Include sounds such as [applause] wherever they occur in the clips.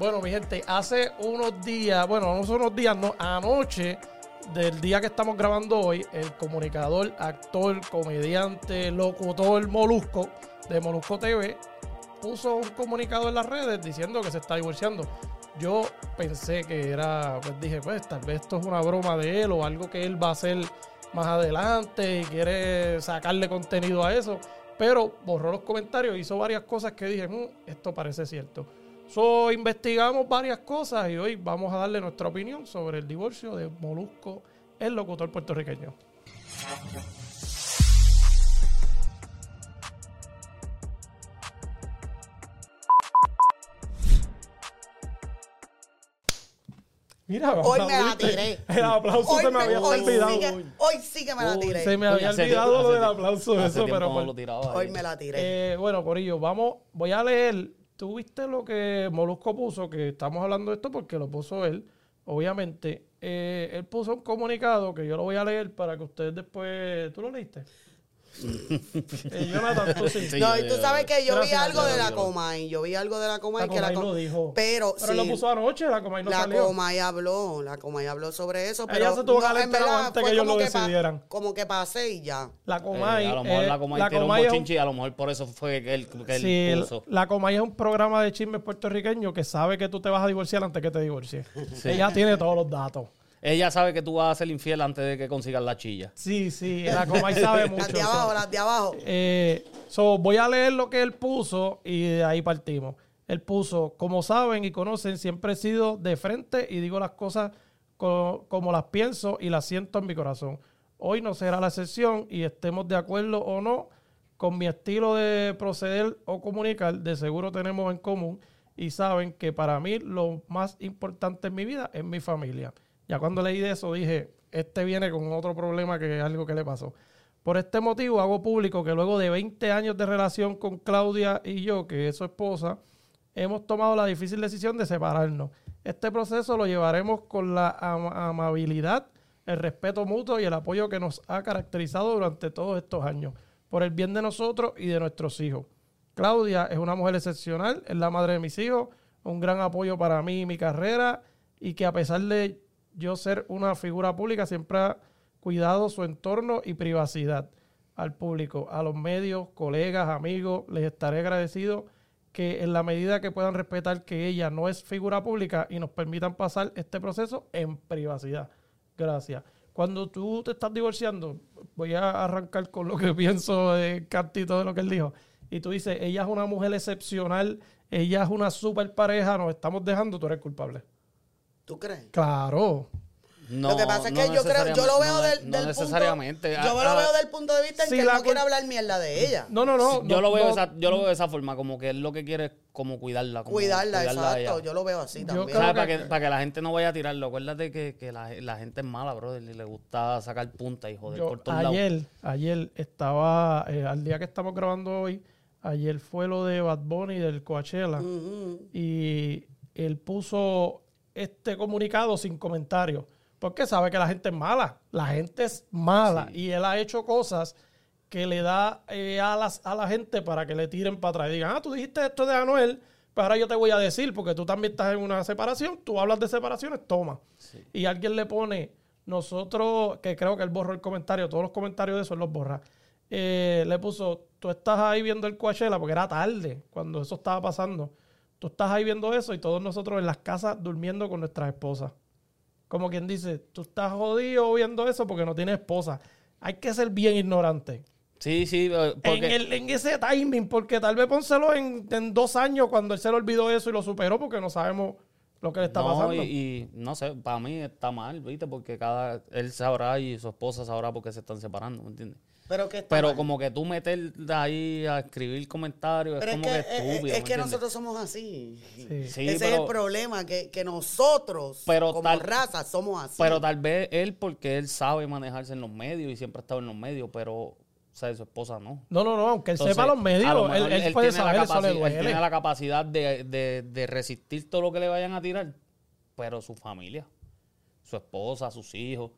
Bueno, mi gente, hace unos días, bueno, no son unos días, no, anoche del día que estamos grabando hoy, el comunicador, actor, comediante, locutor Molusco de Molusco TV puso un comunicado en las redes diciendo que se está divorciando. Yo pensé que era, pues dije, pues tal vez esto es una broma de él o algo que él va a hacer más adelante y quiere sacarle contenido a eso. Pero borró los comentarios, hizo varias cosas que dije, "Mm, esto parece cierto. So, investigamos varias cosas y hoy vamos a darle nuestra opinión sobre el divorcio de Molusco, el locutor puertorriqueño. Mira, Hoy me la tiré. El aplauso Hoy, se me me- había hoy olvidado. sí que, hoy sí que me la Uy, tiré. Se me Uy, había olvidado tiempo- lo del aplauso, hace eso, pero no lo tiraba Hoy ahí. me la tiré. Eh, bueno, Corillo, vamos, voy a leer. Tú viste lo que Molusco puso, que estamos hablando de esto porque lo puso él, obviamente. Eh, él puso un comunicado que yo lo voy a leer para que ustedes después. ¿Tú lo leíste? Eh, Jonathan, tú sí. Sí, no, y tú sabes que yo vi algo de la Comay. Yo vi algo de la Comay La que la Comay Com- lo dijo. Pero, Pero lo sí, puso anoche, la Comay no la salió. Comay habló, la Comay habló sobre eso, Ella se tuvo que no, enterado verdad antes que ellos lo pa- decidieran. como que pasé y ya. La Eh, Comay. a lo mejor eh, la Comay la un Comay es un- bochinche y a lo mejor por eso fue que él, que él Sí, puso. la Comay es un programa de chismes puertorriqueño que sabe que tú te vas a divorciar antes que te divorcies. Ella tiene todos los datos. Ella sabe que tú vas a ser infiel antes de que consigas la chilla. Sí, sí, la Comay sabe mucho. [laughs] Las de abajo, las de abajo. Eh, so, voy a leer lo que él puso y de ahí partimos. Él puso, como saben y conocen, siempre he sido de frente y digo las cosas co- como las pienso y las siento en mi corazón. Hoy no será la excepción y estemos de acuerdo o no con mi estilo de proceder o comunicar, de seguro tenemos en común y saben que para mí lo más importante en mi vida es mi familia. Ya cuando leí de eso dije, este viene con otro problema que algo que le pasó. Por este motivo hago público que luego de 20 años de relación con Claudia y yo, que es su esposa, hemos tomado la difícil decisión de separarnos. Este proceso lo llevaremos con la ama- amabilidad, el respeto mutuo y el apoyo que nos ha caracterizado durante todos estos años, por el bien de nosotros y de nuestros hijos. Claudia es una mujer excepcional, es la madre de mis hijos, un gran apoyo para mí y mi carrera, y que a pesar de yo ser una figura pública, siempre ha cuidado su entorno y privacidad al público, a los medios, colegas, amigos, les estaré agradecido que en la medida que puedan respetar que ella no es figura pública y nos permitan pasar este proceso en privacidad. Gracias. Cuando tú te estás divorciando, voy a arrancar con lo que [laughs] pienso de Cantito de lo que él dijo. Y tú dices, ella es una mujer excepcional, ella es una super pareja, nos estamos dejando, tú eres culpable. ¿Tú crees? Claro. No, lo que pasa es no que yo creo, yo lo veo del, no del necesariamente. punto, yo lo veo del punto de vista en que él no quiere hablar mierda de ella. No, no, no. yo, no, lo veo no. esa- yo lo veo de esa forma, como que él lo que quiere es como cuidarla. como Cuidarla, a exacto. ella. Yo lo veo así también. Creo para, que- que, para que la gente no vaya a tirarlo. Acuérdate que, que la, la gente es mala, brother, y le gusta sacar punta y joder Yo por todos lados. ayer, ayer estaba, eh, al día que estamos grabando hoy, ayer fue lo de Bad Bunny del Coachella y él puso este comunicado sin comentarios porque sabe que la gente es mala, la gente es mala y él ha hecho cosas que le da eh, alas a la gente para que le tiren para atrás y digan, ah, tú dijiste esto de Anuel, pero ahora yo te voy a decir porque tú también estás en una separación, tú hablas de separaciones, toma. Y alguien le pone, nosotros, que creo que él borró el comentario, todos los comentarios de eso él los borra. eh, le puso, tú estás ahí viendo el Coachella, porque era tarde cuando eso estaba pasando. Tú estás ahí viendo eso y todos nosotros en las casas durmiendo con nuestras esposas. Como quien dice, tú estás jodido viendo eso porque no tienes esposa. Hay que ser bien ignorante. Sí, sí, eh, En, porque el- en ese timing, porque tal vez pónselo en, en dos años cuando él se le olvidó eso y lo superó porque no sabemos lo que le está no, pasando. y, y no sé, para mí está mal, ¿viste? Porque cada él sabrá y su esposa sabrá por qué se están separando, ¿me entiendes? Pero que Pero mal. como que tú meter de ahí a escribir comentarios Pero es es como que, que, estúpido, es ¿me que entiendes? nosotros somos así. Sí. Sí, Ese es el problema, que, que nosotros, Pero como tal- raza, somos así. Pero tal vez él, porque él sabe manejarse en los medios y siempre ha estado en los medios, pero, o sea, su esposa no. No, no, no, aunque él Entonces, sepa los medios, lo él, mejor él puede tiene la saber, eso le él duele. tiene la capacidad de, de- de resistir todo lo que le vayan a tirar, pero su familia, su esposa, sus hijos,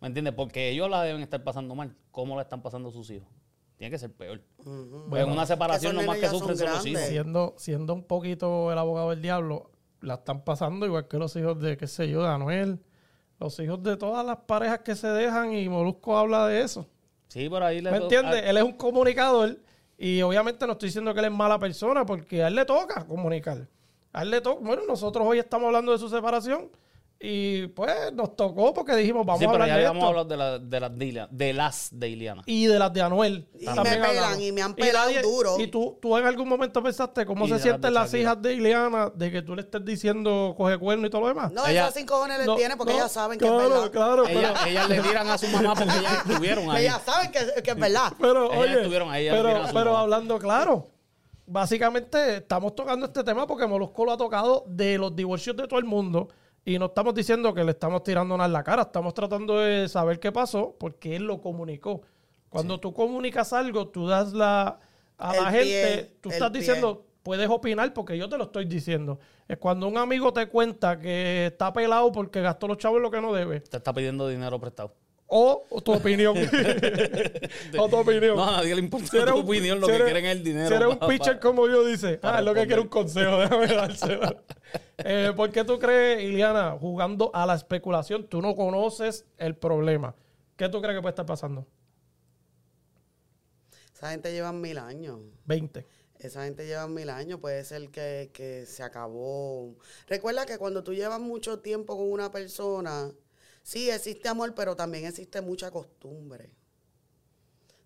¿me entiendes? Porque ellos la deben estar pasando mal. ¿Cómo la están pasando sus hijos? Tiene que ser peor. Pues en una separación no más que son sufren son los grandes. hijos. siendo, siendo un poquito el abogado del diablo, la están pasando igual que los hijos de, qué sé yo, de Anuel. Los hijos de todas las parejas que se dejan y Molusco habla de eso. Sí, por ahí le ¿Me entiendes? a- Él es un comunicador y obviamente no estoy diciendo que él es mala persona porque a él le toca comunicar. A él le toca. Bueno, nosotros hoy estamos hablando de su separación y pues nos tocó porque dijimos, vamos sí, a pero hablar ya de esto. hablado de, la- de las de, Ilia- de las de Iliana. Y de las de Anuel. Y también me pelan, hablamos. y me han pelado duro. Y tú, tú en algún momento pensaste cómo Y se las sienten las hijas de Ileana de que tú le estés diciendo coge cuerno y todo lo demás. No, Ella- esas cinco cojones les No, tiene porque no, ellas saben que claro, es verdad. Claro, pero- Ellas, ellas le tiran a su mamá porque ellas estuvieron ahí. Ellas saben que, que es verdad. [laughs] Pero, Ellas oye, estuvieron ahí, ellas pero, a pero mamá. hablando claro, básicamente estamos tocando este tema porque Molusco lo ha tocado de los divorcios de todo el mundo y no estamos diciendo que le estamos tirando nada en la cara, estamos tratando de saber qué pasó porque él lo comunicó. Cuando tú comunicas algo, tú das la a la gente, tú estás pie. diciendo, puedes opinar porque yo te lo estoy diciendo. Es cuando un amigo te cuenta que está pelado porque gastó los chavos lo que no debe. Te está pidiendo dinero prestado. O, o tu opinión. [laughs] o tu opinión. No, a nadie le importa Si eres tu un- opinión, lo si que eres- quieren es el dinero. Si eres un pitcher como yo, dice, ah, es lo que quiere un consejo, déjame [laughs] dárselo. eh, ¿Por qué tú crees, Iliana, jugando a la especulación, tú no conoces el problema? ¿Qué tú crees que puede estar pasando? Esa gente lleva mil años. 20. Esa gente lleva mil años, puede ser que, que se acabó. Recuerda que cuando tú llevas mucho tiempo con una persona, sí existe amor, pero también existe mucha costumbre.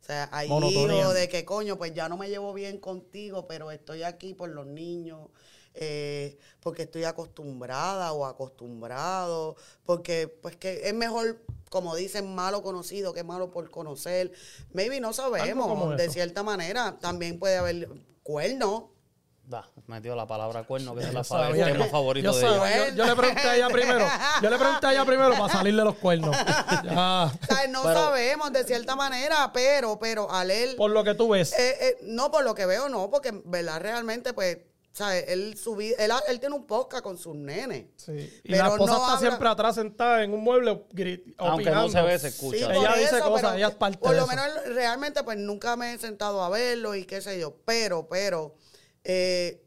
O sea, hay hijos de que coño, pues ya no me llevo bien contigo, pero estoy aquí por los niños, eh, porque estoy acostumbrada o acostumbrado, porque pues que es mejor, como dicen, malo conocido que malo por conocer. Maybe no sabemos, de eso. cierta manera. También puede haber cuernos. Da, metió la palabra cuerno, que es la el tema favorito yo de sabía, ella. yo, yo le pregunté a ella primero. Yo le pregunté a ella primero para salirle los cuernos. [laughs] Ya. O sea, no Pero- sabemos de cierta manera, pero, pero al él, Por lo que tú ves. eh, eh, no por lo que veo, no, porque, ¿verdad? Realmente, pues, ¿sabes? Él, su vida- él, él tiene un podcast con sus nenes. Sí. Y pero la esposa no está habla- siempre atrás sentada en un mueble gri- Aunque no se ve, se escucha. Ella dice eso, cosas, ella es parte Por de lo eso. menos, realmente, pues, nunca me he sentado a verlo y qué sé yo. Pero, pero, eh,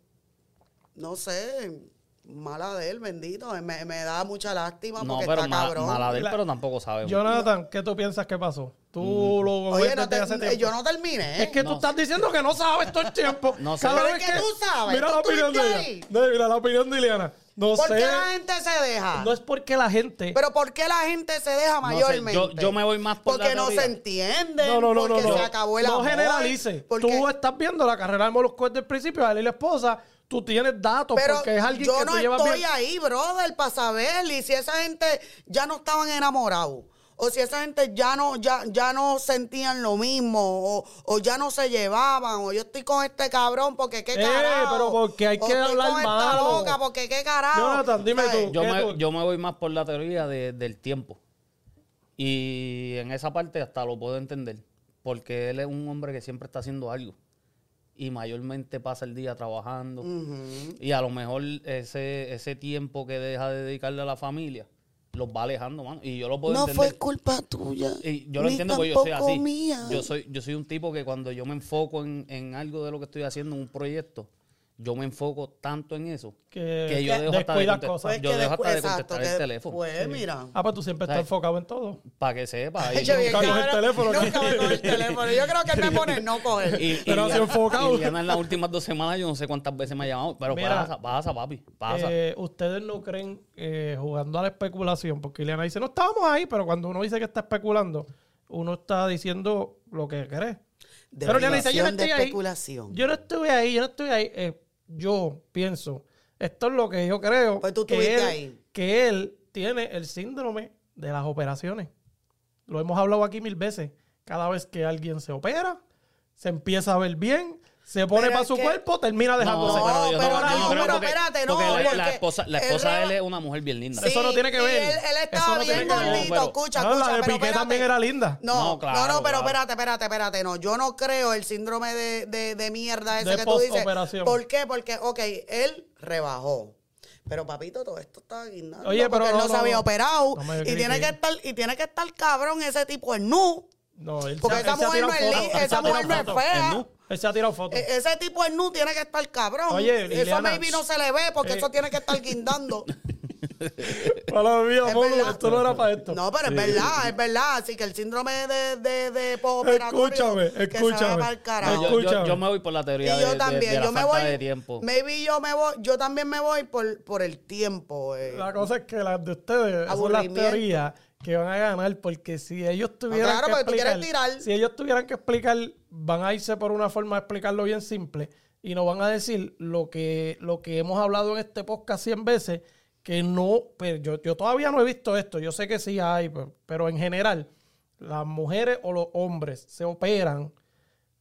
no sé, mala de él, bendito. Me, me da mucha lástima No, porque pero está ma- cabrón. mala de él, pero tampoco sabemos. Jonathan, ¿qué tú piensas que pasó? Tú lo Oye, no te- hace tiempo. yo no terminé. Es que tú estás diciendo que no sabes todo el tiempo. No sé. Cada Pero vez es que tú sabes, Mira tú la opinión de ella. mira la opinión de Ileana. No ¿Por sé. qué la gente se deja? No es porque la gente. Pero ¿por qué la gente se deja No sé, mayormente? yo- yo me voy más por la Porque no teoría. se entiende. no, no, no, no. porque no. se acabó el no amor. generalice. porque- Tú estás viendo la carrera de Molusco desde el principio, a él y la esposa. Tú tienes datos pero porque es alguien yo que no tú llevas estoy bien. ahí, brother, para saber. Y si esa gente ya no estaban enamorados. O si esa gente ya no, ya, ya no sentían lo mismo, o, o ya no se llevaban, o yo estoy con este cabrón porque qué Eh, carajo. pero porque hay o que estoy hablar con esta loca porque qué carajo. Jonathan, dime ¿Sabes? tú. yo, ¿qué me, tú? yo me voy más por la teoría de- del tiempo. Y en esa parte hasta lo puedo entender. Porque él es un hombre que siempre está haciendo algo. Y mayormente pasa el día trabajando. Y a lo mejor ese, ese tiempo que deja de dedicarle a la familia los va alejando, mano. Y yo lo puedo No entender. fue culpa tuya. Y yo lo ni entiendo porque yo soy así. mía. Yo soy, yo soy un tipo que cuando yo me enfoco en, en algo de lo que estoy haciendo, en un proyecto, yo me enfoco tanto en eso Que- que yo dejo hasta de contestar, cosas. Pues yo dejo hasta de contestar exacto, el teléfono. Pues mira. Ah, pues tú siempre estás ¿Sabes? enfocado en todo. Para que sepa. [laughs] ahí Yo nunca coge el teléfono, Nunca me coge el teléfono. Yo creo que él me [laughs] pone no coger. y, y Pero así enfocado. y en las últimas dos semanas yo no sé cuántas veces me ha llamado, pero Mira, pasa, pasa, papi, pasa. Eh, Ustedes no creen eh, jugando a la especulación, porque Ileana dice, no estábamos ahí, pero cuando uno dice que está especulando, uno está diciendo lo que cree. De pero yo no relación de estoy ahí. especulación. Yo no estuve ahí, yo no estuve ahí. Eh, yo pienso, esto es lo que yo creo. Pues tú que estuviste él, ahí. Que él tiene el síndrome de las operaciones. Lo hemos hablado aquí mil veces. Cada vez que alguien se opera, se empieza a ver bien, se pone para su que- cuerpo, termina dejándose. No, pero yo pero no, pero porque, espérate, no, porque la- esposa, la él esposa de él es una mujer bien linda. Eso no tiene que ver. Él, él Eso estaba no tiene bien que ver. gordito, escucha, No, escucha. la de pero Piqué espérate. también era linda. No, No, no, claro, no, pero claro. espérate, espérate, espérate. No, yo no creo el síndrome de, de, de mierda ese De que tú dices. ¿Por qué? Porque, ok, él rebajó. Pero papito, todo esto está guindando. Oye, pero porque él no, se había operado. Y tiene que estar, y tiene que estar cabrón ese tipo en nu. No, él Porque esa mujer no es fea. ¿En nu? Él se ha tirado fotos. E- ese tipo en nu tiene que estar cabrón. Oye, eso maybe no se le ve porque eh. eso tiene que estar guindando. [laughs] Es Molu, verdad. esto no era para esto. No, pero es verdad, es verdad. Así que el síndrome de, de, de Escúchame, que se escúchame. para yo, yo- Escúchame. yo me voy por la teoría Y yo de- también, de la yo me voy. de tiempo. Maybe yo me voy, yo también me voy por, por el tiempo. eh. La cosa es que las de ustedes son las teorías que van a ganar porque si ellos tuvieran claro, que explicar, tirar. si ellos tuvieran que explicar, van a irse por una forma de explicarlo bien simple y nos van a decir lo que, lo que hemos hablado en este podcast 100 veces, que no, pero yo, yo todavía no he visto esto, yo sé que sí hay, pero, pero en general, las mujeres o los hombres se operan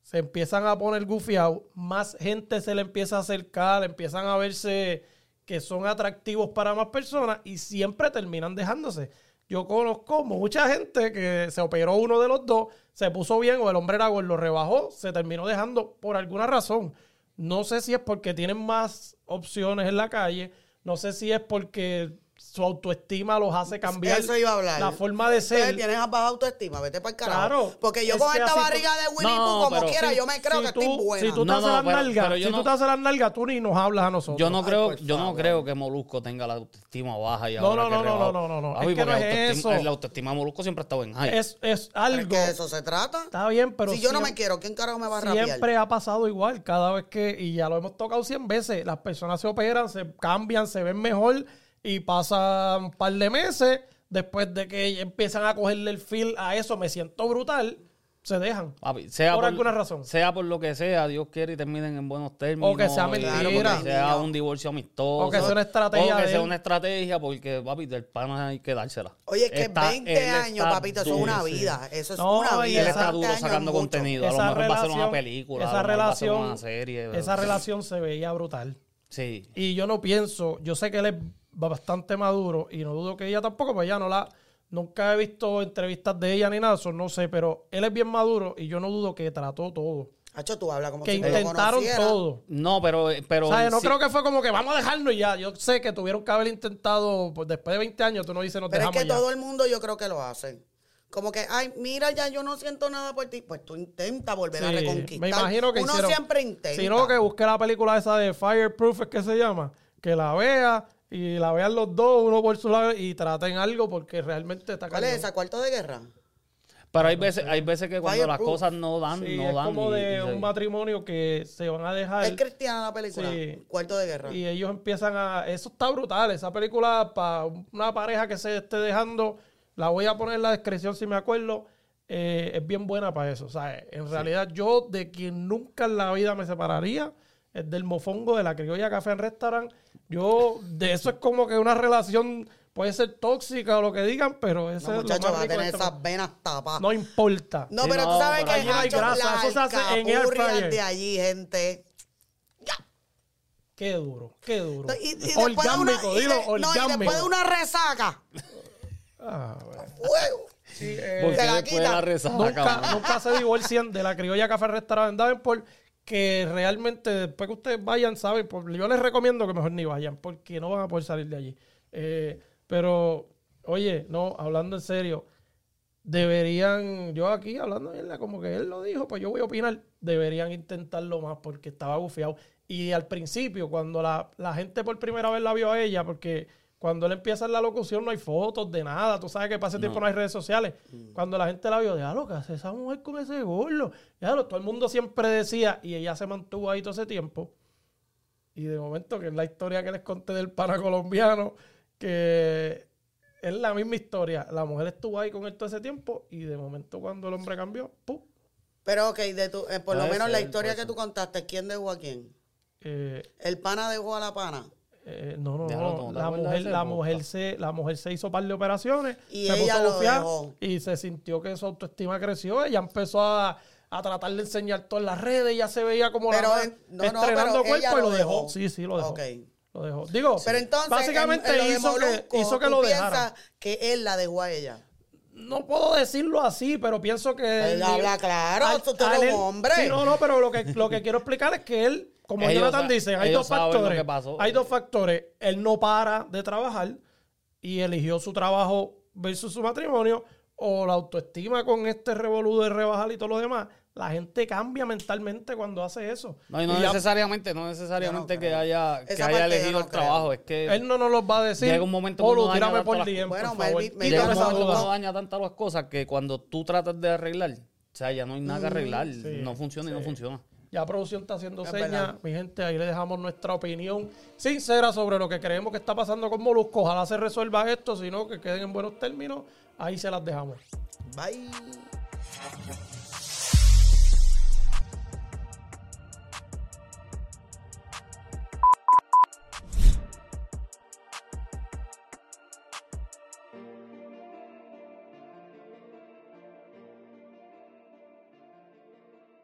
se empiezan a poner gufiados, más gente se le empieza a acercar, empiezan a verse que son atractivos para más personas y siempre terminan dejándose. Yo conozco mucha gente que se operó uno de los dos, se puso bien o el hombre era lo rebajó, se terminó dejando por alguna razón. No sé si es porque tienen más opciones en la calle, no sé si es porque su autoestima los hace cambiar Eso iba a hablar. la forma de Entonces, ser. tienes baja autoestima, vete para el carajo. Claro. Porque yo Es con que esta barriga tú- de Winnie No, Pooh, como pero quiera, Si- yo me creo si que tú, estoy buena. Si tú te No, haces no, las pero- nalgas, pero si tú te haces las nalgas, tú ni nos hablas a nosotros. Yo no creo, yo no creo que Molusco tenga la autoestima baja y No, ahora no, que no, no, no, no, no, es que no porque es eso. La autoestima de Molusco siempre ha estado en high. Es, es Pero algo. es que de eso se trata. Está bien, pero si yo no me siempre- quiero, ¿quién carajo me va a rapear? Siempre ha pasado igual, cada vez que, y ya lo hemos tocado 100 veces, las personas se operan, se cambian, se ven mejor y pasan un par de meses, después de que empiezan a cogerle el feel a eso, me siento brutal, se dejan. Papi, sea por alguna razón. Sea por lo que sea, Dios quiere y terminen en buenos términos. O que sea mentira. o que sea un divorcio amistoso. O que sea una estrategia O que sea una estrategia, porque, papi, del pana hay que dársela. Oye, es que Está- 20 él años, papito, eso es una vida. Eso es No, una vida. Él está 20 duro años sacando contenido. A lo mejor va a ser una película. a esa lo mejor va a ser relación, una serie. esa relación se veía brutal. Sí. Y yo no pienso, yo sé que él es bastante maduro y no dudo que ella tampoco, pues ya no la, nunca he visto entrevistas de ella ni nada, eso no sé, pero él es bien maduro y yo no dudo que trató todo. Hacho, tú hablas como Que si lo intentaron conociera. todo. No, pero. pero O sea, no sí- creo que fue como que vamos a dejarnos y ya. Yo sé que tuvieron que haber intentado, pues después de 20 años, tú no dices nos Pero es dejamos que ya. todo el mundo yo creo que lo hace. Como que, ay, mira, ya yo no siento nada por ti. Pues tú intenta volver a Sí, reconquistar. me imagino que Uno hicieron- siempre intenta. Si no, que busque la película esa de Fireproof, es que se llama, que la vea y la vean los dos, uno por su lado, y traten algo porque realmente está ¿Cuál es esa? ¿Cuarto de guerra? Pero hay veces, hay veces que cuando las cosas no dan, Sí, no es dan. como y- de y un matrimonio que se van a dejar Es cristiana la película. Sí. Cuarto de guerra. y ellos empiezan a... Eso está brutal, esa película para una pareja que se esté dejando, la voy a poner en la descripción si me acuerdo, eh, es bien buena para eso. O sea, en realidad yo de quien nunca en la vida me separaría es del mofongo de la criolla café en restaurant. Yo, de eso es como que una relación puede ser tóxica o lo que digan, pero eso No, es lo muchacho, más va a tener este esas venas tapadas. No importa. No, Sí, pero no, tú sabes que hay grasa, eso se hace en fryer. de allí, gente. Qué duro, qué duro. Y, y después de una, orgánico, y dilo, de- no, y después de una resaca, Ah, bueno. fuego. Sí, eh, la después de quita. la resaca, nunca, nunca se divorcian de la criolla café restaurant en Davenport que realmente después que ustedes vayan saben pues, yo les recomiendo que mejor ni vayan porque no van a poder salir de allí. Eh, pero oye no hablando en serio deberían yo aquí hablando mierda, como que él lo dijo pues yo voy a opinar deberían intentarlo más porque estaba bufiado. Y al principio cuando la, la gente por primera vez la vio a ella porque cuando él empieza en la locución no hay fotos de nada. Tú sabes que para ese tiempo no hay redes sociales. Cuando la gente la vio, ya lo que hace esa mujer con ese gordo. Ya lo, todo el mundo siempre decía, y ella se mantuvo ahí todo ese tiempo. Y de momento, que es la historia que les conté del pana colombiano, que es la misma historia. La mujer estuvo ahí con él todo ese tiempo, y de momento cuando el hombre cambió, ¡pum! Pero ok, de tu, eh, por lo menos la historia que tú contaste, ¿quién dejó a quién? Eh, El pana dejó a la pana. Eh, no, no, Déjalo, no. ¿tú no te La mujer, la mujer se, la mujer se hizo par de operaciones Y se ella puso dejó. y se sintió que su autoestima creció. Ella empezó a, a tratar de enseñar todo en las redes. Ya se veía como Pero la en- no, no, estrenando pero cuerpo y lo dejó. dejó. Sí, sí, lo dejó. Ok. Lo dejó. Digo, Pero entonces, básicamente en- en hizo, que, hizo que lo dejara. que él la dejó a ella. No puedo decirlo así, pero pienso que. Él habla claro, tú- eres un hombre. Sí, no, no, pero lo que, lo que quiero explicar es que él, como Ellos Jonathan dice, hay dos factores. que pasó. Hay dos factores. Él no para de trabajar y eligió su trabajo versus su matrimonio o la autoestima con este revolú de rebajar y todo lo demás, la gente cambia mentalmente cuando hace eso. No, y no Y ya- necesariamente, no necesariamente no que haya, que haya elegido no el creo. trabajo. Es que él no nos los va a decir. Llega un momento que Olu, uno daña por DM, Bueno, por favor. maybe llega un momento que uno daña tantas las cosas que cuando tú tratas de arreglar, o sea, ya no hay nada que arreglar. Mm, sí, no funciona y no funciona. Ya producción está haciendo Es señas. verdad. Mi gente, ahí le dejamos nuestra opinión sincera sobre lo que creemos que está pasando con Molusco. Ojalá se resuelva esto, sino que queden en buenos términos. Ahí se las dejamos. Bye.